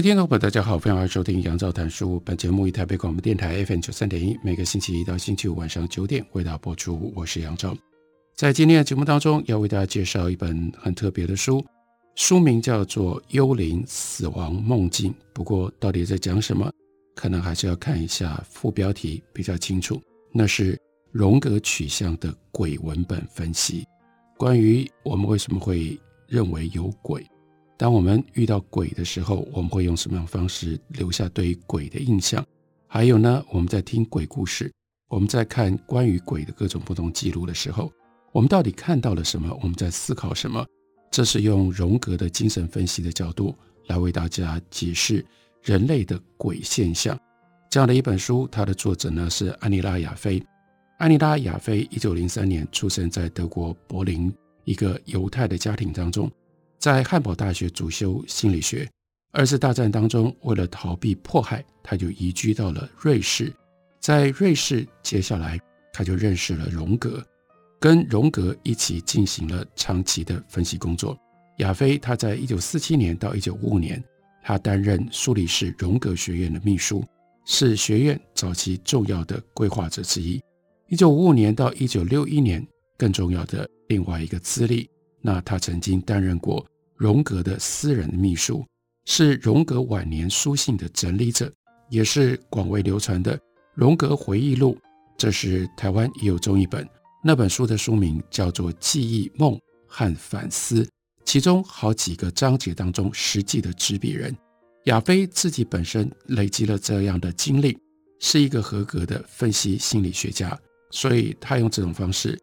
位听众朋友，大家好，欢迎收听杨照谈书。本节目以台北广播电台 FM 九三点一，每个星期一到星期五晚上九点为大家播出。我是杨照，在今天的节目当中，要为大家介绍一本很特别的书，书名叫做《幽灵死亡梦境》。不过，到底在讲什么，可能还是要看一下副标题比较清楚。那是荣格取向的鬼文本分析，关于我们为什么会认为有鬼。当我们遇到鬼的时候，我们会用什么样的方式留下对鬼的印象？还有呢，我们在听鬼故事，我们在看关于鬼的各种不同记录的时候，我们到底看到了什么？我们在思考什么？这是用荣格的精神分析的角度来为大家解释人类的鬼现象。这样的一本书，它的作者呢是安妮拉·亚菲。安妮拉·亚菲一九零三年出生在德国柏林一个犹太的家庭当中。在汉堡大学主修心理学。二次大战当中，为了逃避迫害，他就移居到了瑞士。在瑞士，接下来他就认识了荣格，跟荣格一起进行了长期的分析工作。亚菲他在一九四七年到一九五五年，他担任苏黎世荣格学院的秘书，是学院早期重要的规划者之一。一九五五年到一九六一年，更重要的另外一个资历。那他曾经担任过荣格的私人秘书，是荣格晚年书信的整理者，也是广为流传的荣格回忆录。这是台湾也有中译本，那本书的书名叫做《记忆梦和反思》，其中好几个章节当中，实际的执笔人亚非自己本身累积了这样的经历，是一个合格的分析心理学家，所以他用这种方式，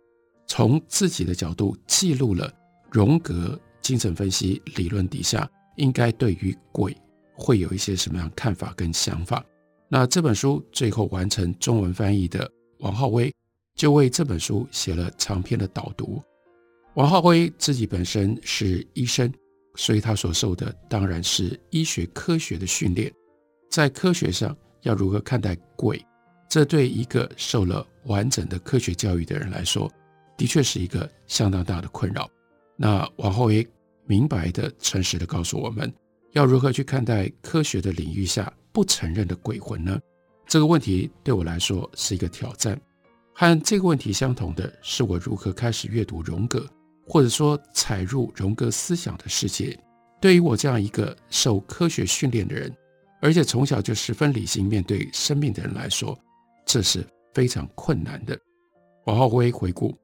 从自己的角度记录了。荣格精神分析理论底下，应该对于鬼会有一些什么样看法跟想法？那这本书最后完成中文翻译的王浩威，就为这本书写了长篇的导读。王浩威自己本身是医生，所以他所受的当然是医学科学的训练。在科学上要如何看待鬼，这对一个受了完整的科学教育的人来说，的确是一个相当大的困扰。那王浩威明白的、诚实的告诉我们，要如何去看待科学的领域下不承认的鬼魂呢？这个问题对我来说是一个挑战。和这个问题相同的是，我如何开始阅读荣格，或者说踩入荣格思想的世界。对于我这样一个受科学训练的人，而且从小就十分理性面对生命的人来说，这是非常困难的。王浩辉回顾。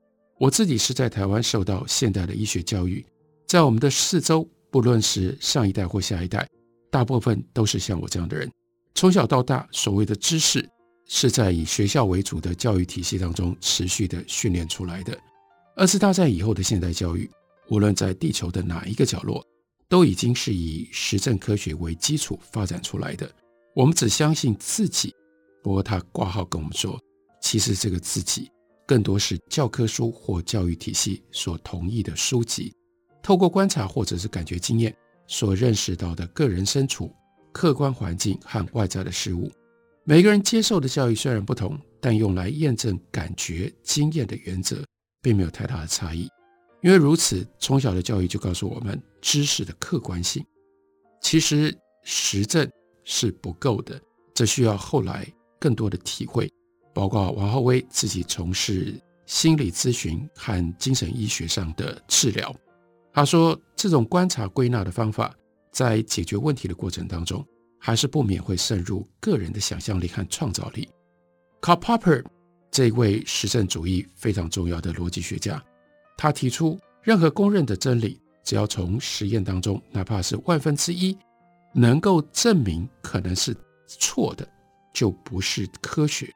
我自己是在台湾受到现代的医学教育，在我们的四周，不论是上一代或下一代，大部分都是像我这样的人。从小到大，所谓的知识是在以学校为主的教育体系当中持续的训练出来的。二次大战以后的现代教育，无论在地球的哪一个角落，都已经是以实证科学为基础发展出来的。我们只相信自己，不过他挂号跟我们说，其实这个自己。更多是教科书或教育体系所同意的书籍，透过观察或者是感觉经验所认识到的个人身处、客观环境和外在的事物。每个人接受的教育虽然不同，但用来验证感觉经验的原则并没有太大的差异。因为如此，从小的教育就告诉我们知识的客观性。其实实证是不够的，这需要后来更多的体会。包括王浩威自己从事心理咨询和精神医学上的治疗，他说，这种观察归纳的方法，在解决问题的过程当中，还是不免会渗入个人的想象力和创造力。Karl Popper 这位实证主义非常重要的逻辑学家，他提出，任何公认的真理，只要从实验当中，哪怕是万分之一，能够证明可能是错的，就不是科学。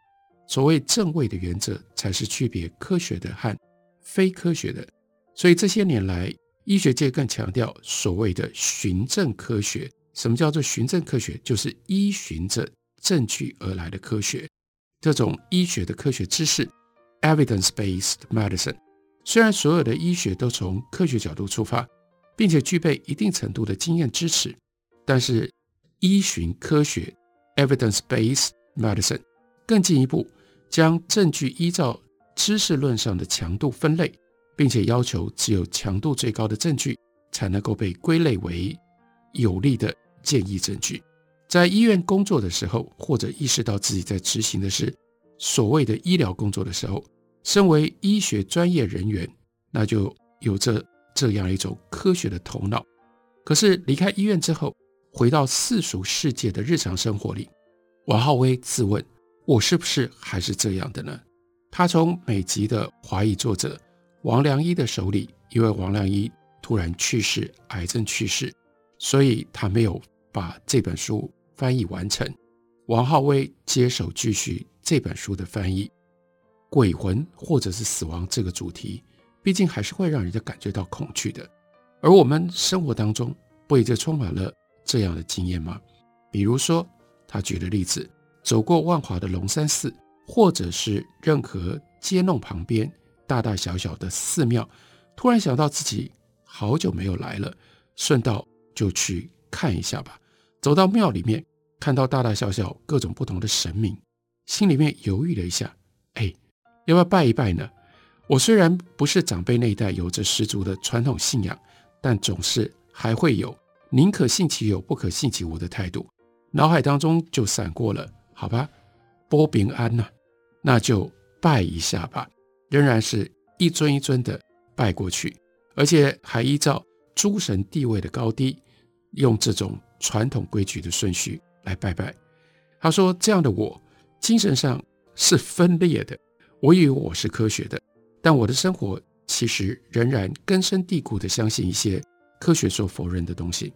所谓正位的原则，才是区别科学的和非科学的。所以这些年来，医学界更强调所谓的循证科学。什么叫做循证科学？就是依循着证据而来的科学。这种医学的科学知识，evidence-based medicine。虽然所有的医学都从科学角度出发，并且具备一定程度的经验支持，但是依循科学 （evidence-based medicine） 更进一步将证据依照知识论上的强度分类，并且要求只有强度最高的证据才能够被归类为有力的。建议证据，在医院工作的时候，或者意识到自己在执行的是所谓的医疗工作的时候，身为医学专业人员，那就有着这样一种科学的头脑。可是离开医院之后，回到世俗世界的日常生活里，王浩威自问：我是不是还是这样的呢？他从美籍的华裔作者王良一的手里，因为王良一突然去世，癌症去世，所以他没有。把这本书翻译完成，王浩威接手继续这本书的翻译。鬼魂或者是死亡这个主题，毕竟还是会让人家感觉到恐惧的。而我们生活当中不也就充满了这样的经验吗？比如说，他举的例子，走过万华的龙山寺，或者是任何街弄旁边大大小小的寺庙，突然想到自己好久没有来了，顺道就去看一下吧。走到庙里面，看到大大小小各种不同的神明，心里面犹豫了一下，哎，要不要拜一拜呢？我虽然不是长辈那一代有着十足的传统信仰，但总是还会有宁可信其有，不可信其无的态度。脑海当中就闪过了，好吧，波平安呐，那就拜一下吧。仍然是一尊一尊的拜过去，而且还依照诸神地位的高低，用这种。传统规矩的顺序来拜拜。他说：“这样的我，精神上是分裂的。我以为我是科学的，但我的生活其实仍然根深蒂固地相信一些科学所否认的东西。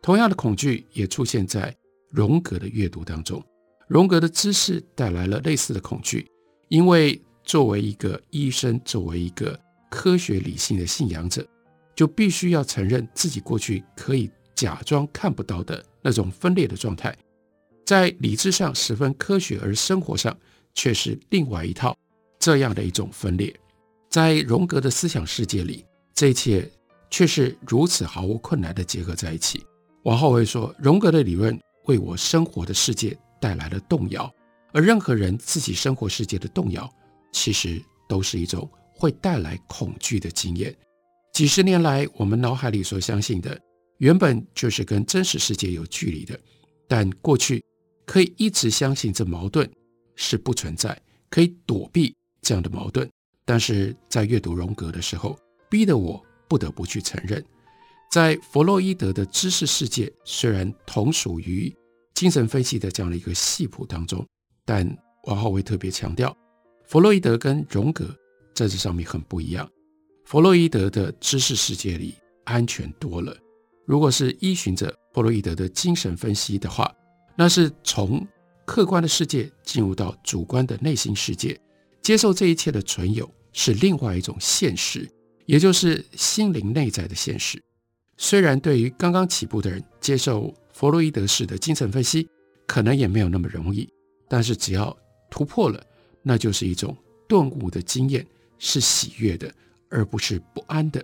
同样的恐惧也出现在荣格的阅读当中。荣格的知识带来了类似的恐惧，因为作为一个医生，作为一个科学理性的信仰者，就必须要承认自己过去可以。”假装看不到的那种分裂的状态，在理智上十分科学，而生活上却是另外一套这样的一种分裂。在荣格的思想世界里，这一切却是如此毫无困难地结合在一起。王浩威说，荣格的理论为我生活的世界带来了动摇，而任何人自己生活世界的动摇，其实都是一种会带来恐惧的经验。几十年来，我们脑海里所相信的。原本就是跟真实世界有距离的，但过去可以一直相信这矛盾是不存在，可以躲避这样的矛盾。但是在阅读荣格的时候，逼得我不得不去承认，在弗洛伊德的知识世界虽然同属于精神分析的这样的一个系谱当中，但王浩威特别强调，弗洛伊德跟荣格在这上面很不一样。弗洛伊德的知识世界里安全多了。如果是依循着弗洛伊德的精神分析的话，那是从客观的世界进入到主观的内心世界，接受这一切的存有是另外一种现实，也就是心灵内在的现实。虽然对于刚刚起步的人接受弗洛伊德式的精神分析，可能也没有那么容易，但是只要突破了，那就是一种顿悟的经验，是喜悦的，而不是不安的。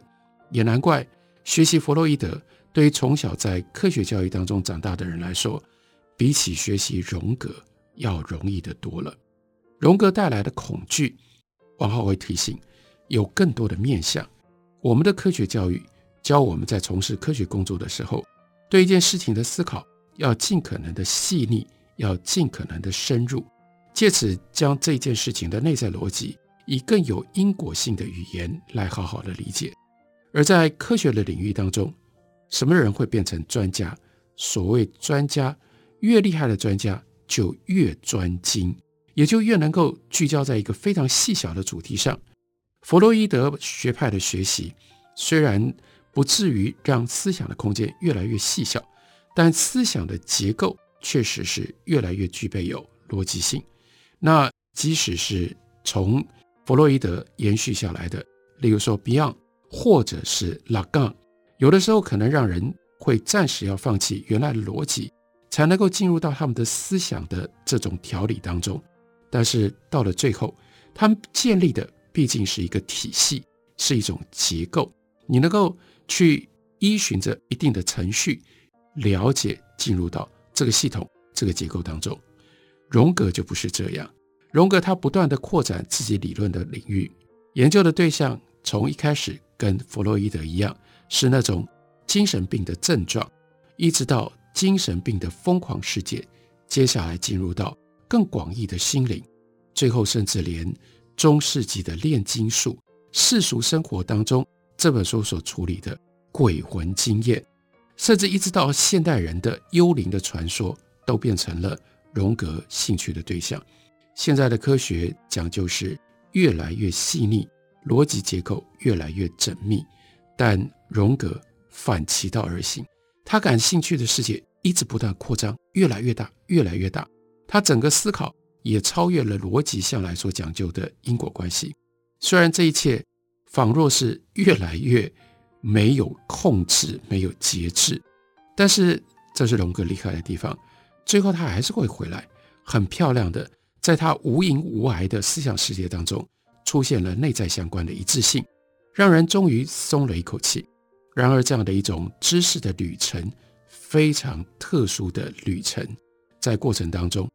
也难怪学习弗洛伊德。对于从小在科学教育当中长大的人来说，比起学习荣格要容易得多了。荣格带来的恐惧，王浩会提醒，有更多的面向。我们的科学教育教我们在从事科学工作的时候，对一件事情的思考要尽可能的细腻，要尽可能的深入，借此将这件事情的内在逻辑以更有因果性的语言来好好的理解。而在科学的领域当中，什么人会变成专家？所谓专家，越厉害的专家就越专精，也就越能够聚焦在一个非常细小的主题上。弗洛伊德学派的学习虽然不至于让思想的空间越来越细小，但思想的结构确实是越来越具备有逻辑性。那即使是从弗洛伊德延续下来的，例如说 Beyond 或者是拉冈。有的时候可能让人会暂时要放弃原来的逻辑，才能够进入到他们的思想的这种条理当中。但是到了最后，他们建立的毕竟是一个体系，是一种结构。你能够去依循着一定的程序，了解进入到这个系统、这个结构当中。荣格就不是这样。荣格他不断地扩展自己理论的领域，研究的对象从一开始跟弗洛伊德一样。是那种精神病的症状，一直到精神病的疯狂世界，接下来进入到更广义的心灵，最后甚至连中世纪的炼金术、世俗生活当中这本书所处理的鬼魂经验，甚至一直到现代人的幽灵的传说，都变成了荣格兴趣的对象。现在的科学讲究是越来越细腻，逻辑结构越来越缜密。但荣格反其道而行，他感兴趣的世界一直不断扩张，越来越大，越来越大。他整个思考也超越了逻辑向来所讲究的因果关系。虽然这一切仿若是越来越没有控制、没有节制，但是这是龙哥厉害的地方。最后他还是会回来，很漂亮的，在他无垠无碍的思想世界当中，出现了内在相关的一致性。让人终于松了一口气。然而，这样的一种知识的旅程，非常特殊的旅程，在过程当中，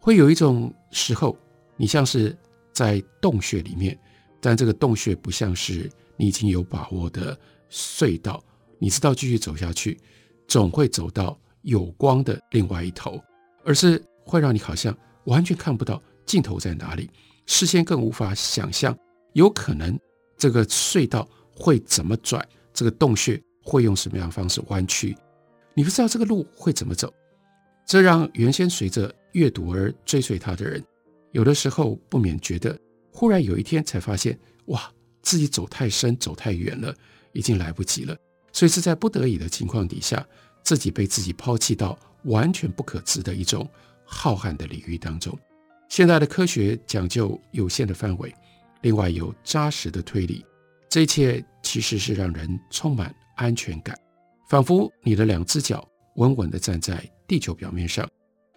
会有一种时候，你像是在洞穴里面，但这个洞穴不像是你已经有把握的隧道，你知道继续走下去，总会走到有光的另外一头，而是会让你好像完全看不到尽头在哪里，事先更无法想象有可能。这个隧道会怎么转？这个洞穴会用什么样的方式弯曲？你不知道这个路会怎么走，这让原先随着阅读而追随他的人，有的时候不免觉得，忽然有一天才发现，哇，自己走太深，走太远了，已经来不及了。所以是在不得已的情况底下，自己被自己抛弃到完全不可知的一种浩瀚的领域当中。现代的科学讲究有限的范围。另外有扎实的推理，这一切其实是让人充满安全感，仿佛你的两只脚稳稳地站在地球表面上。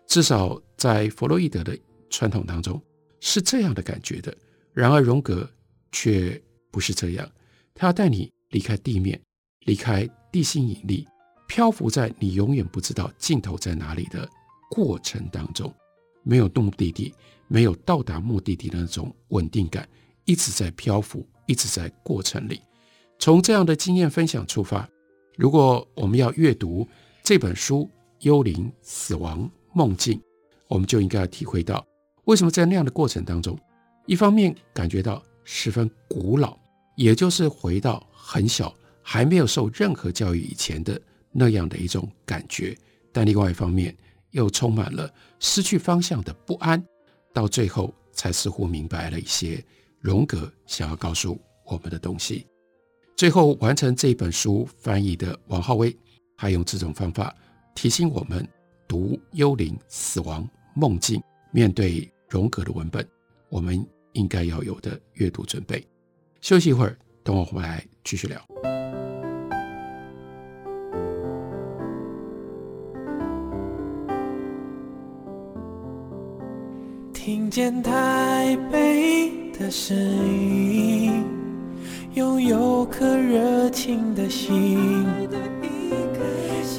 至少在弗洛伊德的传统当中是这样的感觉的。然而荣格却不是这样，他要带你离开地面，离开地心引力，漂浮在你永远不知道尽头在哪里的过程当中，没有目的地，没有到达目的地的那种稳定感。一直在漂浮，一直在过程里。从这样的经验分享出发，如果我们要阅读这本书《幽灵、死亡、梦境》，我们就应该要体会到，为什么在那样的过程当中，一方面感觉到十分古老，也就是回到很小还没有受任何教育以前的那样的一种感觉；但另外一方面，又充满了失去方向的不安，到最后才似乎明白了一些。荣格想要告诉我们的东西，最后完成这本书翻译的王浩威，还用这种方法提醒我们：读《幽灵、死亡、梦境》，面对荣格的文本，我们应该要有的阅读准备。休息一会儿，等我回来继续聊。听见台北的声音，拥有颗热情的心，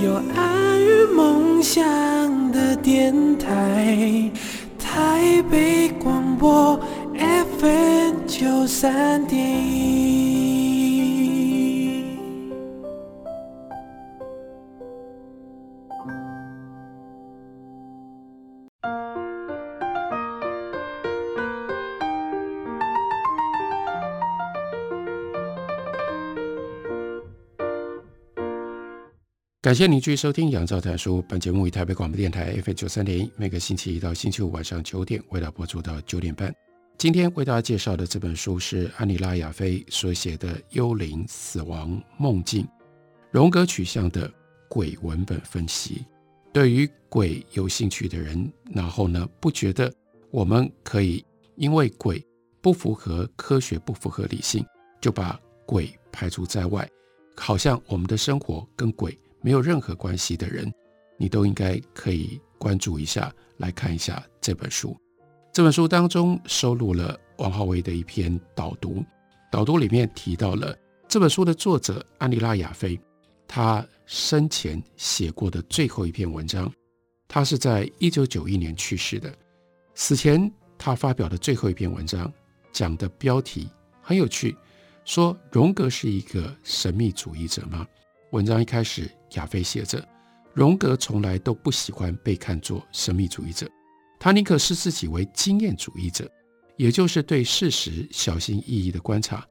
有爱与梦想的电台，台北广播九三点一。感谢您继续收听《杨照谈书》。本节目以台北广播电台 FM 九三点一，每个星期一到星期五晚上九点为大家播出到九点半。今天为大家介绍的这本书是安妮拉·亚菲所写的《幽灵、死亡、梦境》，荣格取向的鬼文本分析。对于鬼有兴趣的人，然后呢，不觉得我们可以因为鬼不符合科学、不符合理性，就把鬼排除在外。好像我们的生活跟鬼没有任何关系的人，你都应该可以关注一下，来看一下这本书。这本书当中收录了王浩威的一篇导读，导读里面提到了这本书的作者安妮拉亚菲，他生前写过的最后一篇文章。他是在一九九一年去世的，死前他发表的最后一篇文章讲的标题很有趣，说荣格是一个神秘主义者吗？文章一开始，亚菲写着，荣格从来都不喜欢被看作神秘主义者。他宁可视自己为经验主义者，也就是对事实小心翼翼的观察，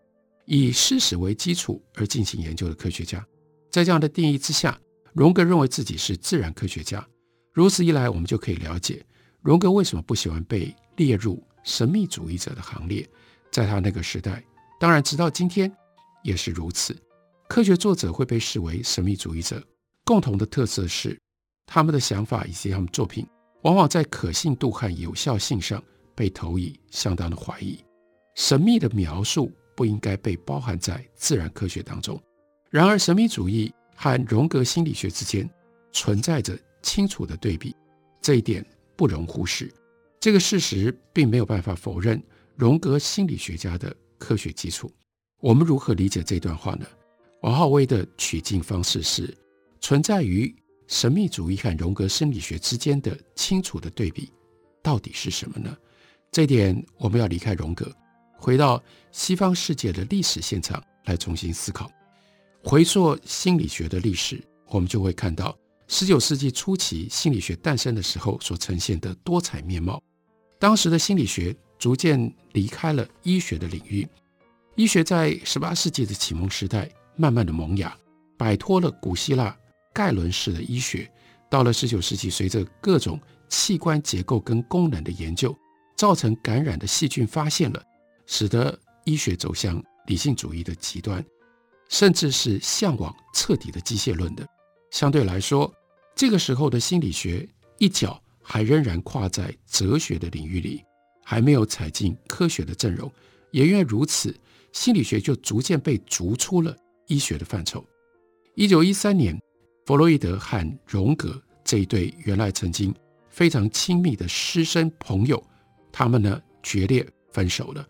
以事实为基础而进行研究的科学家。在这样的定义之下，荣格认为自己是自然科学家。如此一来，我们就可以了解荣格为什么不喜欢被列入神秘主义者的行列。在他那个时代，当然直到今天也是如此。科学作者会被视为神秘主义者，共同的特色是他们的想法以及他们作品。往往在可信度和有效性上被投以相当的怀疑。神秘的描述不应该被包含在自然科学当中。然而，神秘主义和荣格心理学之间存在着清楚的对比，这一点不容忽视。这个事实并没有办法否认荣格心理学家的科学基础。我们如何理解这段话呢？王浩威的取经方式是存在于。神秘主义和荣格心理学之间的清楚的对比到底是什么呢？这点我们要离开荣格，回到西方世界的历史现场来重新思考。回溯心理学的历史，我们就会看到十九世纪初期心理学诞生的时候所呈现的多彩面貌。当时的心理学逐渐离开了医学的领域，医学在十八世纪的启蒙时代慢慢的萌芽，摆脱了古希腊。盖伦式的医学，到了十九世纪，随着各种器官结构跟功能的研究，造成感染的细菌发现了，使得医学走向理性主义的极端，甚至是向往彻底的机械论的。相对来说，这个时候的心理学一脚还仍然跨在哲学的领域里，还没有踩进科学的阵容。也因为如此，心理学就逐渐被逐出了医学的范畴。一九一三年。弗洛伊德和荣格这一对原来曾经非常亲密的师生朋友，他们呢决裂分手了。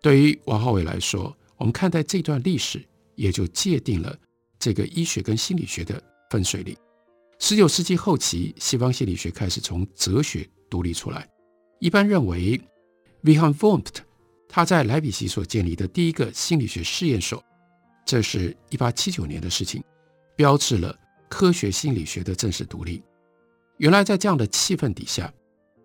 对于王浩伟来说，我们看待这段历史，也就界定了这个医学跟心理学的分水岭。十九世纪后期，西方心理学开始从哲学独立出来。一般认为，Wilhelm Wundt 他在莱比锡所建立的第一个心理学试验所，这是一八七九年的事情，标志了。科学心理学的正式独立，原来在这样的气氛底下，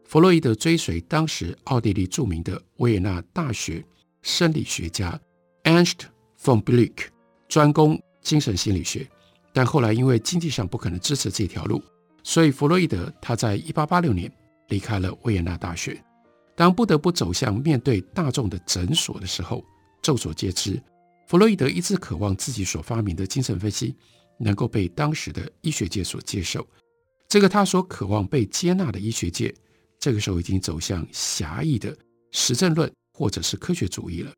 弗洛伊德追随当时奥地利著名的维也纳大学生理学家 Ernst von Blick，专攻精神心理学。但后来因为经济上不可能支持这条路，所以弗洛伊德他在一八八六年离开了维也纳大学。当不得不走向面对大众的诊所的时候，众所皆知，弗洛伊德一直渴望自己所发明的精神分析。能够被当时的医学界所接受，这个他所渴望被接纳的医学界，这个时候已经走向狭义的实证论或者是科学主义了。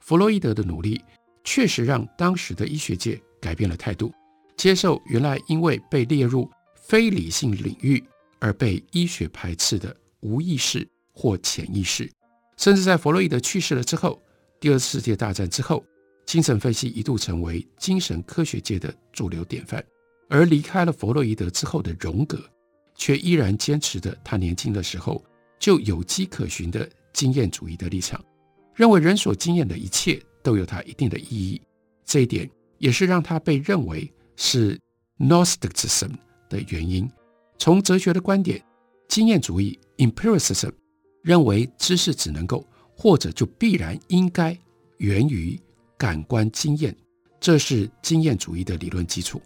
弗洛伊德的努力确实让当时的医学界改变了态度，接受原来因为被列入非理性领域而被医学排斥的无意识或潜意识，甚至在弗洛伊德去世了之后，第二次世界大战之后。精神分析一度成为精神科学界的主流典范，而离开了弗洛伊德之后的荣格，却依然坚持着他年轻的时候就有迹可循的经验主义的立场，认为人所经验的一切都有它一定的意义。这一点也是让他被认为是 Gnosticism 的原因。从哲学的观点，经验主义 Empiricism 认为知识只能够或者就必然应该源于。感官经验，这是经验主义的理论基础。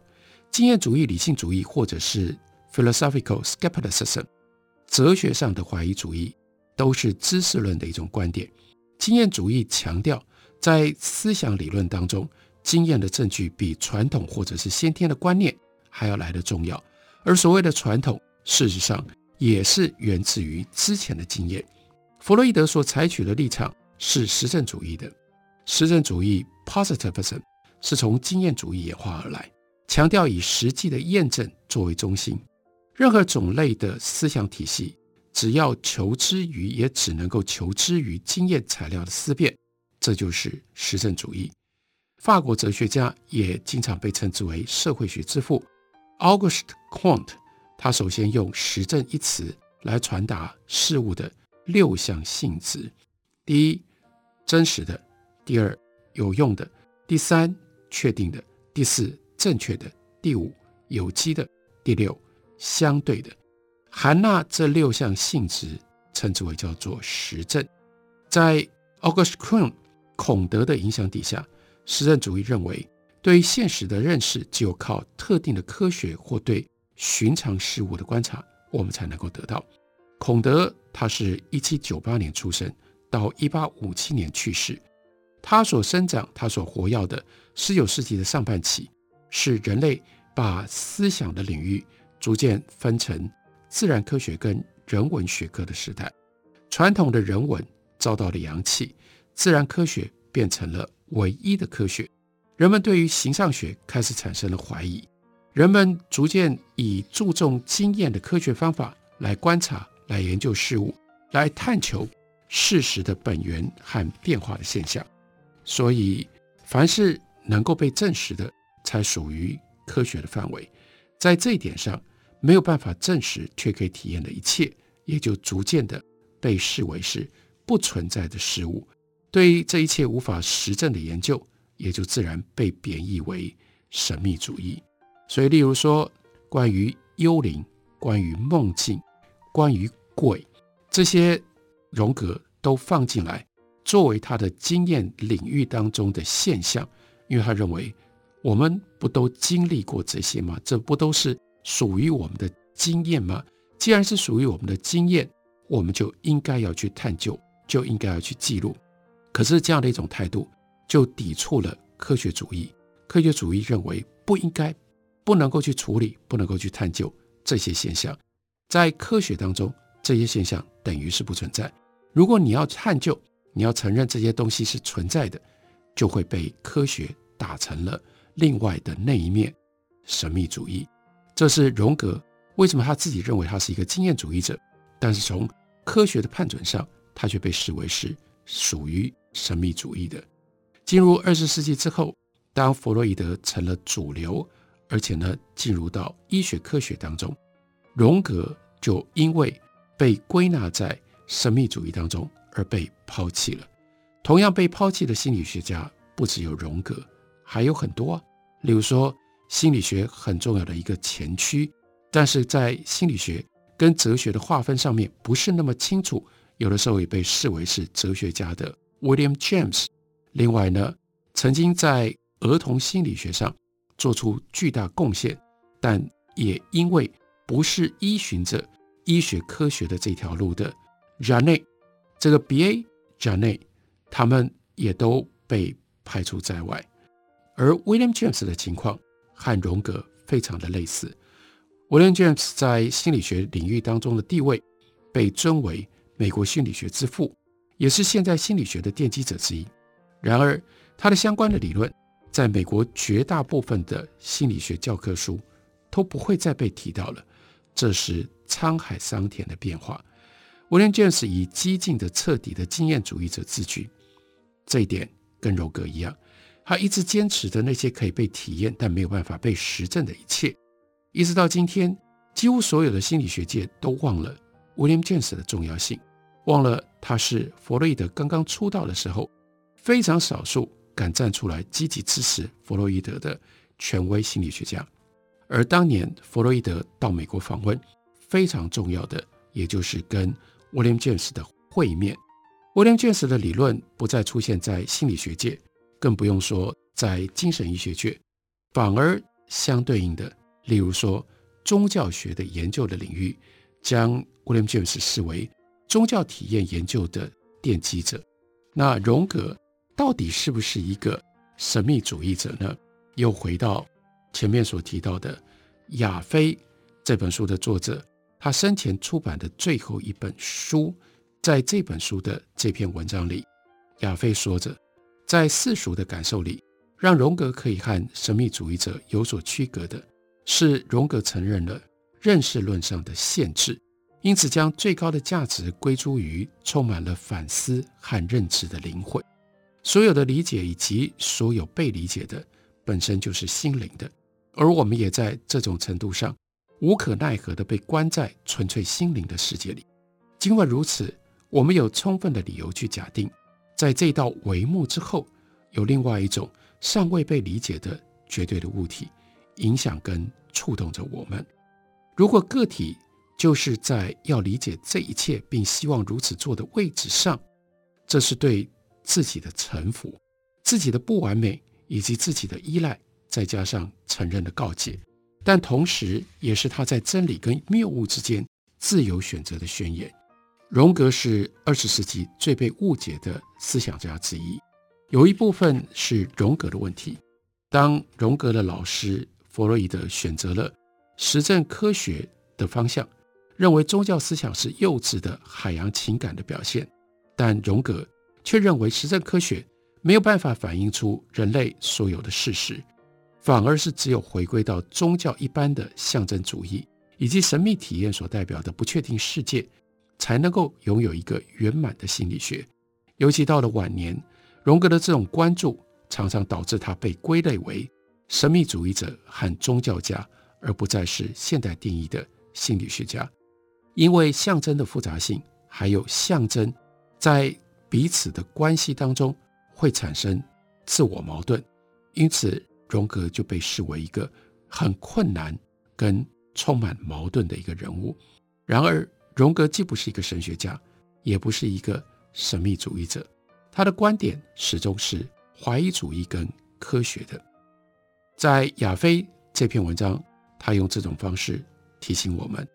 经验主义、理性主义，或者是 philosophical skepticism，哲学上的怀疑主义，都是知识论的一种观点。经验主义强调，在思想理论当中，经验的证据比传统或者是先天的观念还要来得重要。而所谓的传统，事实上也是源自于之前的经验。弗洛伊德所采取的立场是实证主义的。实证主义 （positivism） 是从经验主义演化而来，强调以实际的验证作为中心。任何种类的思想体系，只要求知于，也只能够求知于经验材料的思辨，这就是实证主义。法国哲学家也经常被称之为社会学之父 Auguste Comte，他首先用实证一词来传达事物的六项性质：第一，真实的；第二，有用的；第三，确定的；第四，正确的；第五，有机的；第六，相对的。含纳这六项性质，称之为叫做实证。在 Auguste Comte 孔德的影响底下。实证主义认为，对于现实的认识，只有靠特定的科学或对寻常事物的观察，我们才能够得到。孔德他是一七九八年出生，到一八五七年去世。它所生长、它所活跃的十九世纪的上半期，是人类把思想的领域逐渐分成自然科学跟人文学科的时代。传统的人文遭到了扬弃，自然科学变成了。唯一的科学，人们对于形上学开始产生了怀疑。人们逐渐以注重经验的科学方法来观察、来研究事物，来探求事实的本源和变化的现象。所以，凡是能够被证实的，才属于科学的范围。在这一点上，没有办法证实却可以体验的一切，也就逐渐的被视为是不存在的事物。对于这一切无法实证的研究，也就自然被贬义为神秘主义。所以，例如说，关于幽灵、关于梦境、关于鬼这些，荣格都放进来，作为他的经验领域当中的现象，因为他认为，我们不都经历过这些吗？这不都是属于我们的经验吗？既然是属于我们的经验，我们就应该要去探究，就应该要去记录。可是这样的一种态度，就抵触了科学主义。科学主义认为不应该、不能够去处理、不能够去探究这些现象。在科学当中，这些现象等于是不存在。如果你要探究，你要承认这些东西是存在的，就会被科学打成了另外的那一面——神秘主义。这是荣格为什么他自己认为他是一个经验主义者，但是从科学的判准上，他却被视为是属于。神秘主义的，进入二十世纪之后，当弗洛伊德成了主流，而且呢进入到医学科学当中，荣格就因为被归纳在神秘主义当中而被抛弃了。同样被抛弃的心理学家不只有荣格，还有很多。例如说，心理学很重要的一个前驱，但是在心理学跟哲学的划分上面不是那么清楚，有的时候也被视为是哲学家的。William James，另外呢，曾经在儿童心理学上做出巨大贡献，但也因为不是依循着医学科学的这条路的 jane 这个 B.A. Janet，他们也都被排除在外。而 William James 的情况和荣格非常的类似。William James 在心理学领域当中的地位，被尊为美国心理学之父。也是现在心理学的奠基者之一。然而，他的相关的理论，在美国绝大部分的心理学教科书都不会再被提到了。这是沧海桑田的变化。William James 以激进的、彻底的经验主义者自居，这一点跟荣格一样，他一直坚持的那些可以被体验但没有办法被实证的一切，一直到今天，几乎所有的心理学界都忘了 William James 的重要性。忘了他是弗洛伊德刚刚出道的时候，非常少数敢站出来积极支持弗洛伊德的权威心理学家。而当年弗洛伊德到美国访问，非常重要的也就是跟威廉·詹姆斯的会面。威廉·詹姆斯的理论不再出现在心理学界，更不用说在精神医学界，反而相对应的，例如说宗教学的研究的领域，将威廉·詹姆斯视为。宗教体验研究的奠基者，那荣格到底是不是一个神秘主义者呢？又回到前面所提到的亚非这本书的作者，他生前出版的最后一本书，在这本书的这篇文章里，亚非说着，在世俗的感受里，让荣格可以和神秘主义者有所区隔的，是荣格承认了认识论上的限制，因此将最高的价值归诸于充满了反思和认知的灵魂。所有的理解以及所有被理解的，本身就是心灵的，而我们也在这种程度上无可奈何地被关在纯粹心灵的世界里。尽管如此，我们有充分的理由去假定，在这道帷幕之后，有另外一种尚未被理解的绝对的物体，影响跟触动着我们。如果个体就是在要理解这一切，并希望如此做的位置上，这是对自己的臣服、自己的不完美以及自己的依赖，再加上承认的告诫，但同时也是他在真理跟谬误之间自由选择的宣言。荣格是二十世纪最被误解的思想家之一，有一部分是荣格的问题。当荣格的老师弗洛伊德选择了实证科学的方向，认为宗教思想是幼稚的海洋情感的表现，但荣格却认为实证科学没有办法反映出人类所有的事实，反而是只有回归到宗教一般的象征主义以及神秘体验所代表的不确定世界。才能够拥有一个圆满的心理学。尤其到了晚年，荣格的这种关注常常导致他被归类为神秘主义者和宗教家，而不再是现代定义的心理学家。因为象征的复杂性，还有象征在彼此的关系当中会产生自我矛盾，因此荣格就被视为一个很困难跟充满矛盾的一个人物。然而，荣格既不是一个神学家，也不是一个神秘主义者，他的观点始终是怀疑主义跟科学的。在亚非这篇文章，他用这种方式提醒我们：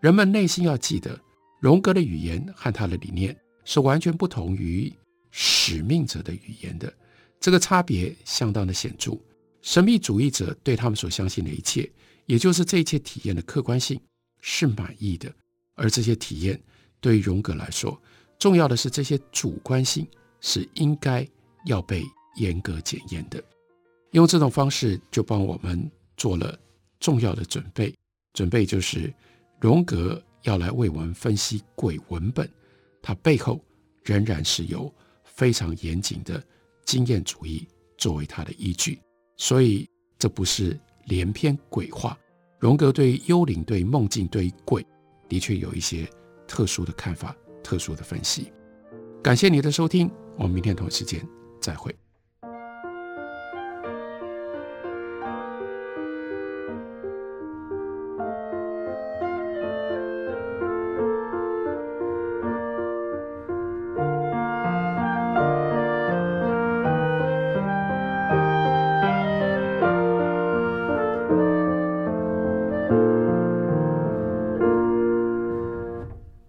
人们内心要记得，荣格的语言和他的理念是完全不同于使命者的语言的，这个差别相当的显著。神秘主义者对他们所相信的一切，也就是这一切体验的客观性，是满意的。而这些体验对于荣格来说，重要的是这些主观性是应该要被严格检验的。用这种方式就帮我们做了重要的准备，准备就是荣格要来为我们分析鬼文本，它背后仍然是有非常严谨的经验主义作为它的依据，所以这不是连篇鬼话。荣格对于幽灵、对于梦境、对于鬼。的确有一些特殊的看法，特殊的分析。感谢你的收听，我们明天同一时间再会。